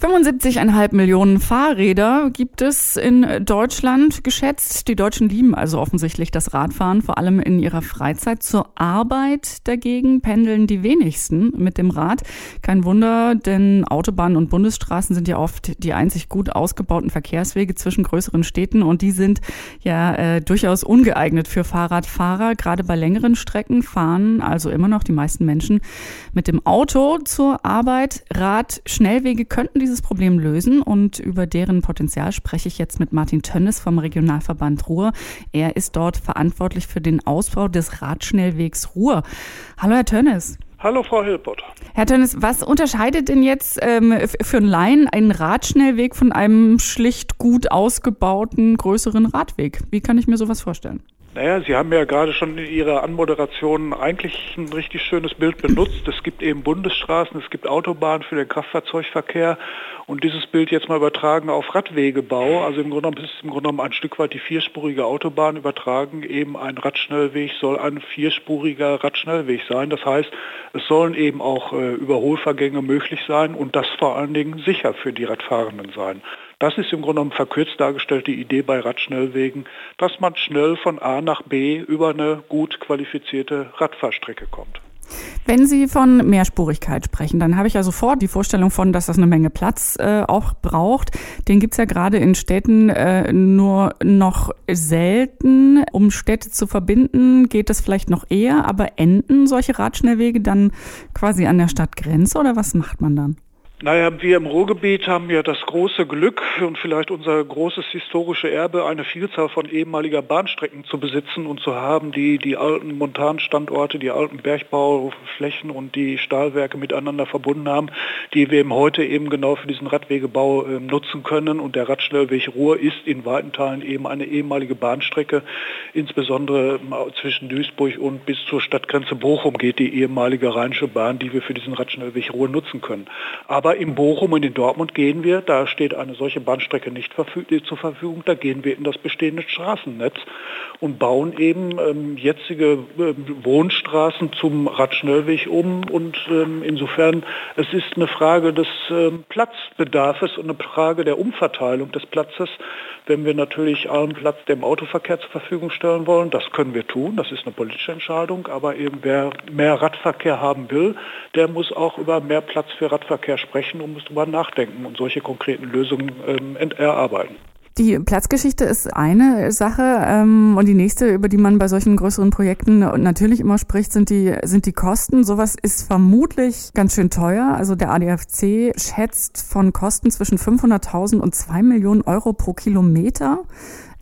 75,5 Millionen Fahrräder gibt es in Deutschland geschätzt. Die Deutschen lieben also offensichtlich das Radfahren, vor allem in ihrer Freizeit. Zur Arbeit dagegen pendeln die wenigsten mit dem Rad. Kein Wunder, denn Autobahnen und Bundesstraßen sind ja oft die einzig gut ausgebauten Verkehrswege zwischen größeren Städten und die sind ja äh, durchaus ungeeignet für Fahrradfahrer. Gerade bei längeren Strecken fahren also immer noch die meisten Menschen mit dem Auto zur Arbeit. Radschnellwege könnten dieses Problem lösen und über deren Potenzial spreche ich jetzt mit Martin Tönnes vom Regionalverband Ruhr. Er ist dort verantwortlich für den Ausbau des Radschnellwegs Ruhr. Hallo, Herr Tönnes. Hallo, Frau Hilbert. Herr Tönnes, was unterscheidet denn jetzt ähm, für einen Laien einen Radschnellweg von einem schlicht gut ausgebauten größeren Radweg? Wie kann ich mir sowas vorstellen? Naja, Sie haben ja gerade schon in Ihrer Anmoderation eigentlich ein richtig schönes Bild benutzt. Es gibt eben Bundesstraßen, es gibt Autobahnen für den Kraftfahrzeugverkehr und dieses Bild jetzt mal übertragen auf Radwegebau. Also im Grunde genommen ist im Grunde genommen ein Stück weit die vierspurige Autobahn übertragen. Eben ein Radschnellweg soll ein vierspuriger Radschnellweg sein. Das heißt, es sollen eben auch äh, Überholvergänge möglich sein und das vor allen Dingen sicher für die Radfahrenden sein. Das ist im Grunde genommen verkürzt dargestellt die Idee bei Radschnellwegen, dass man schnell von A nach B über eine gut qualifizierte Radfahrstrecke kommt. Wenn Sie von Mehrspurigkeit sprechen, dann habe ich ja sofort die Vorstellung von, dass das eine Menge Platz äh, auch braucht. Den gibt es ja gerade in Städten äh, nur noch selten. Um Städte zu verbinden, geht das vielleicht noch eher, aber enden solche Radschnellwege dann quasi an der Stadtgrenze oder was macht man dann? Naja, wir im Ruhrgebiet haben ja das große Glück und vielleicht unser großes historische Erbe, eine Vielzahl von ehemaliger Bahnstrecken zu besitzen und zu haben, die die alten Montanstandorte, die alten Bergbauflächen und die Stahlwerke miteinander verbunden haben, die wir eben heute eben genau für diesen Radwegebau äh, nutzen können. Und der Radschnellweg Ruhr ist in weiten Teilen eben eine ehemalige Bahnstrecke, insbesondere zwischen Duisburg und bis zur Stadtgrenze Bochum geht die ehemalige Rheinische Bahn, die wir für diesen Radschnellweg Ruhr nutzen können. Aber aber in Bochum und in Dortmund gehen wir, da steht eine solche Bahnstrecke nicht zur Verfügung, da gehen wir in das bestehende Straßennetz und bauen eben ähm, jetzige äh, Wohnstraßen zum Radschnellweg um. Und ähm, insofern, es ist eine Frage des ähm, Platzbedarfs und eine Frage der Umverteilung des Platzes. Wenn wir natürlich allen Platz dem Autoverkehr zur Verfügung stellen wollen, das können wir tun, das ist eine politische Entscheidung, aber eben wer mehr Radverkehr haben will, der muss auch über mehr Platz für Radverkehr sprechen und muss darüber nachdenken und solche konkreten Lösungen ähm, erarbeiten. Die Platzgeschichte ist eine Sache ähm, und die nächste, über die man bei solchen größeren Projekten natürlich immer spricht, sind die, sind die Kosten. Sowas ist vermutlich ganz schön teuer. Also der ADFC schätzt von Kosten zwischen 500.000 und 2 Millionen Euro pro Kilometer.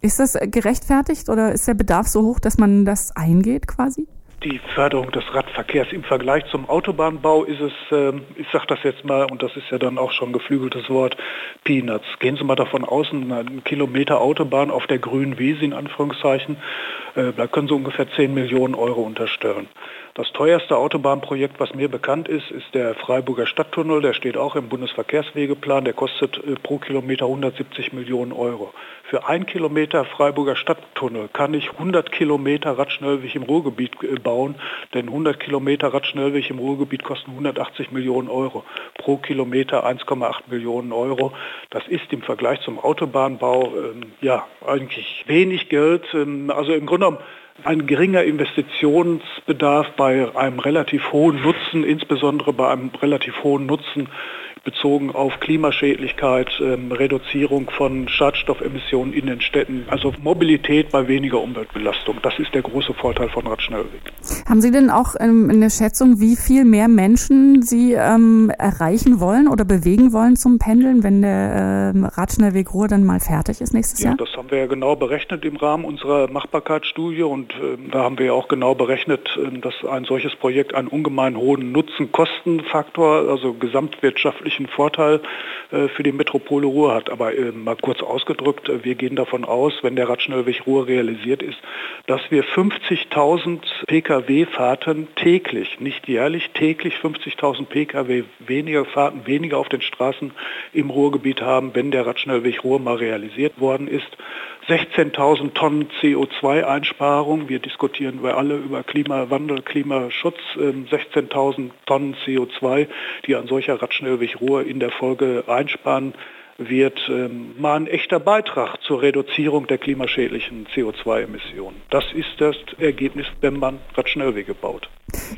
Ist das gerechtfertigt oder ist der Bedarf so hoch, dass man das eingeht quasi? Die Förderung des Radverkehrs im Vergleich zum Autobahnbau ist es, ähm, ich sage das jetzt mal, und das ist ja dann auch schon geflügeltes Wort, Peanuts. Gehen Sie mal davon aus, ein Kilometer Autobahn auf der grünen Wiese in Anführungszeichen, da können Sie ungefähr 10 Millionen Euro unterstellen. Das teuerste Autobahnprojekt, was mir bekannt ist, ist der Freiburger Stadttunnel. Der steht auch im Bundesverkehrswegeplan. Der kostet äh, pro Kilometer 170 Millionen Euro. Für ein Kilometer Freiburger Stadttunnel kann ich 100 Kilometer Radschnellweg im Ruhrgebiet äh, bauen, denn 100 Kilometer Radschnellweg im Ruhrgebiet kosten 180 Millionen Euro. Pro Kilometer 1,8 Millionen Euro. Das ist im Vergleich zum Autobahnbau ähm, ja eigentlich wenig Geld. Ähm, also im Grunde genommen ein geringer Investitionsbedarf bei einem relativ hohen Nutzen, insbesondere bei einem relativ hohen Nutzen bezogen auf Klimaschädlichkeit, ähm, Reduzierung von Schadstoffemissionen in den Städten, also Mobilität bei weniger Umweltbelastung. Das ist der große Vorteil von Radschnellweg. Haben Sie denn auch ähm, eine Schätzung, wie viel mehr Menschen Sie ähm, erreichen wollen oder bewegen wollen zum Pendeln, wenn der ähm, Radschnellweg Ruhr dann mal fertig ist nächstes ja, Jahr? Das haben wir ja genau berechnet im Rahmen unserer Machbarkeitsstudie und äh, da haben wir ja auch genau berechnet, äh, dass ein solches Projekt einen ungemein hohen Nutzen-Kosten-Faktor, also gesamtwirtschaftlich erheblichen Vorteil äh, für die Metropole Ruhr hat. Aber äh, mal kurz ausgedrückt, äh, wir gehen davon aus, wenn der Radschnellweg Ruhr realisiert ist, dass wir 50.000 Pkw-Fahrten täglich, nicht jährlich, täglich 50.000 Pkw weniger Fahrten, weniger auf den Straßen im Ruhrgebiet haben, wenn der Radschnellweg Ruhr mal realisiert worden ist. 16.000 Tonnen CO2-Einsparung. Wir diskutieren wir alle über Klimawandel, Klimaschutz. 16.000 ähm, Tonnen CO2, die ein solcher Radschnellweg Ruhr in der Folge einsparen wird ähm, mal ein echter Beitrag zur Reduzierung der klimaschädlichen CO2-Emissionen. Das ist das Ergebnis, wenn man Radschnellwege baut.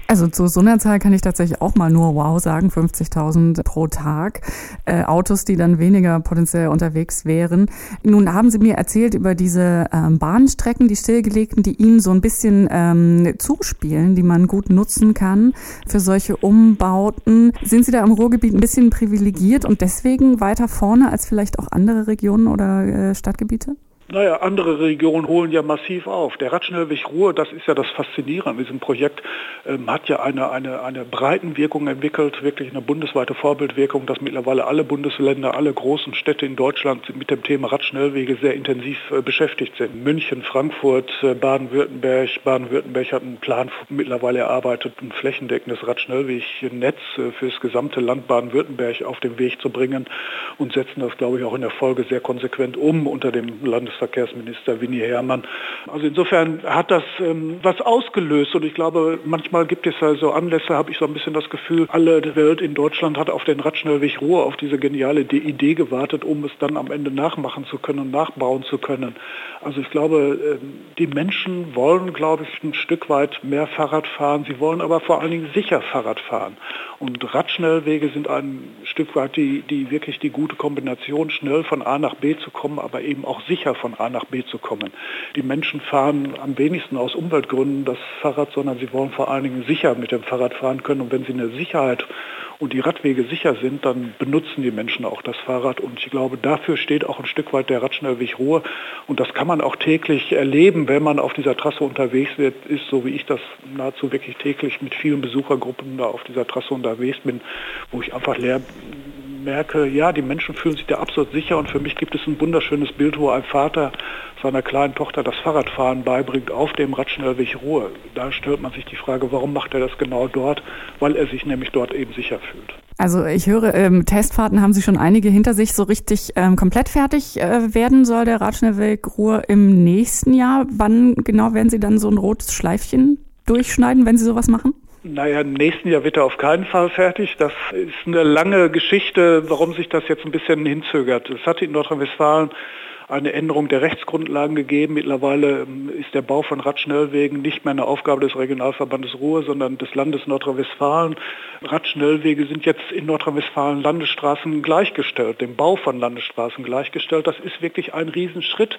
Also zu so einer Zahl kann ich tatsächlich auch mal nur wow sagen, 50.000 pro Tag. Äh, Autos, die dann weniger potenziell unterwegs wären. Nun haben Sie mir erzählt über diese ähm, Bahnstrecken, die stillgelegten, die Ihnen so ein bisschen ähm, zuspielen, die man gut nutzen kann für solche Umbauten. Sind Sie da im Ruhrgebiet ein bisschen privilegiert und deswegen weiter vorne als vielleicht auch andere Regionen oder äh, Stadtgebiete? Naja, andere Regionen holen ja massiv auf. Der Radschnellweg Ruhr, das ist ja das Faszinierende an diesem Projekt, ähm, hat ja eine, eine, eine Breitenwirkung entwickelt, wirklich eine bundesweite Vorbildwirkung, dass mittlerweile alle Bundesländer, alle großen Städte in Deutschland mit dem Thema Radschnellwege sehr intensiv äh, beschäftigt sind. München, Frankfurt, äh, Baden-Württemberg. Baden-Württemberg hat einen Plan mittlerweile erarbeitet, ein flächendeckendes Radschnellwegnetz äh, für das gesamte Land Baden-Württemberg auf den Weg zu bringen und setzen das, glaube ich, auch in der Folge sehr konsequent um unter dem Landes Verkehrsminister Winnie Herrmann. Also insofern hat das ähm, was ausgelöst und ich glaube, manchmal gibt es ja so Anlässe, habe ich so ein bisschen das Gefühl, alle Welt in Deutschland hat auf den Radschnellweg Ruhr, auf diese geniale Idee gewartet, um es dann am Ende nachmachen zu können und nachbauen zu können. Also ich glaube, ähm, die Menschen wollen, glaube ich, ein Stück weit mehr Fahrrad fahren. Sie wollen aber vor allen Dingen sicher Fahrrad fahren. Und Radschnellwege sind ein Stück weit die, die wirklich die gute Kombination, schnell von A nach B zu kommen, aber eben auch sicher von A nach B zu kommen. Die Menschen fahren am wenigsten aus Umweltgründen das Fahrrad, sondern sie wollen vor allen Dingen sicher mit dem Fahrrad fahren können. Und wenn sie eine Sicherheit und die Radwege sicher sind, dann benutzen die Menschen auch das Fahrrad. Und ich glaube, dafür steht auch ein Stück weit der Radschnellweg Ruhr. Und das kann man auch täglich erleben, wenn man auf dieser Trasse unterwegs ist, so wie ich das nahezu wirklich täglich mit vielen Besuchergruppen da auf dieser Trasse unterwegs bin, wo ich einfach leer merke, ja, die Menschen fühlen sich da absolut sicher und für mich gibt es ein wunderschönes Bild, wo ein Vater seiner kleinen Tochter das Fahrradfahren beibringt auf dem Radschnellweg Ruhr. Da stellt man sich die Frage, warum macht er das genau dort? Weil er sich nämlich dort eben sicher fühlt. Also ich höre, ähm, Testfahrten haben Sie schon einige hinter sich. So richtig ähm, komplett fertig äh, werden soll der Radschnellweg Ruhr im nächsten Jahr. Wann genau werden Sie dann so ein rotes Schleifchen durchschneiden, wenn Sie sowas machen? Naja, im nächsten Jahr wird er auf keinen Fall fertig. Das ist eine lange Geschichte, warum sich das jetzt ein bisschen hinzögert. Es hatte in Nordrhein-Westfalen eine Änderung der Rechtsgrundlagen gegeben. Mittlerweile ähm, ist der Bau von Radschnellwegen nicht mehr eine Aufgabe des Regionalverbandes Ruhr, sondern des Landes Nordrhein-Westfalen. Radschnellwege sind jetzt in Nordrhein-Westfalen Landesstraßen gleichgestellt, dem Bau von Landesstraßen gleichgestellt. Das ist wirklich ein Riesenschritt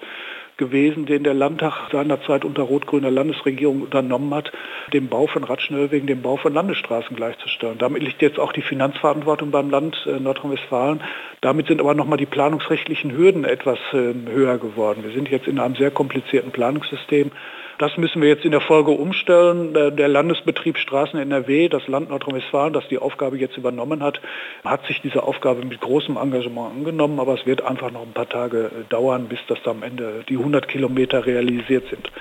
gewesen, den der Landtag seinerzeit unter rot-grüner Landesregierung unternommen hat, den Bau von Radschnellwegen, den Bau von Landesstraßen gleichzustellen. Damit liegt jetzt auch die Finanzverantwortung beim Land äh, Nordrhein-Westfalen. Damit sind aber nochmal die planungsrechtlichen Hürden etwas äh, höher geworden. Wir sind jetzt in einem sehr komplizierten Planungssystem. Das müssen wir jetzt in der Folge umstellen. Der Landesbetrieb Straßen NRW, das Land Nordrhein-Westfalen, das die Aufgabe jetzt übernommen hat, hat sich diese Aufgabe mit großem Engagement angenommen, aber es wird einfach noch ein paar Tage äh, dauern, bis das am Ende die 100 Kilometer realisiert sind.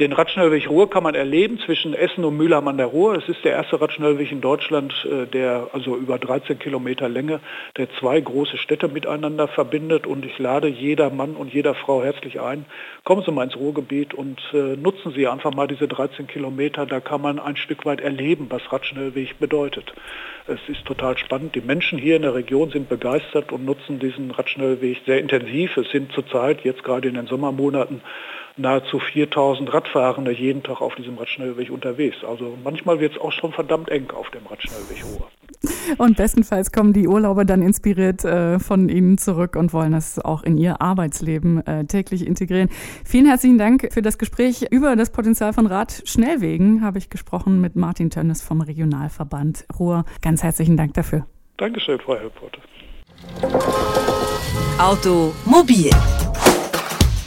Den Radschnellweg Ruhr kann man erleben zwischen Essen und Mülheim an der Ruhr. Es ist der erste Radschnellweg in Deutschland, äh, der also über 13 Kilometer Länge, der zwei große Städte miteinander verbindet. Und ich lade jeder Mann und jeder Frau herzlich ein. Kommen Sie mal ins Ruhrgebiet und äh, nutzen Sie einfach mal diese 13 Kilometer. Da kann man ein Stück weit erleben, was Radschnellweg bedeutet. Es ist total spannend. Die Menschen hier in der Region sind begeistert und nutzen diesen Radschnellweg sehr intensiv. Es sind zurzeit, jetzt gerade in den Sommermonaten, nahezu 4000 Radfahrende jeden Tag auf diesem Radschnellweg unterwegs. Also manchmal wird es auch schon verdammt eng auf dem Radschnellweg Ruhr. Und bestenfalls kommen die Urlauber dann inspiriert äh, von Ihnen zurück und wollen das auch in ihr Arbeitsleben äh, täglich integrieren. Vielen herzlichen Dank für das Gespräch über das Potenzial von Radschnellwegen. Habe ich gesprochen mit Martin Tönnes vom Regionalverband Ruhr. Ganz herzlichen Dank dafür. Dankeschön, Frau Helpote. Automobil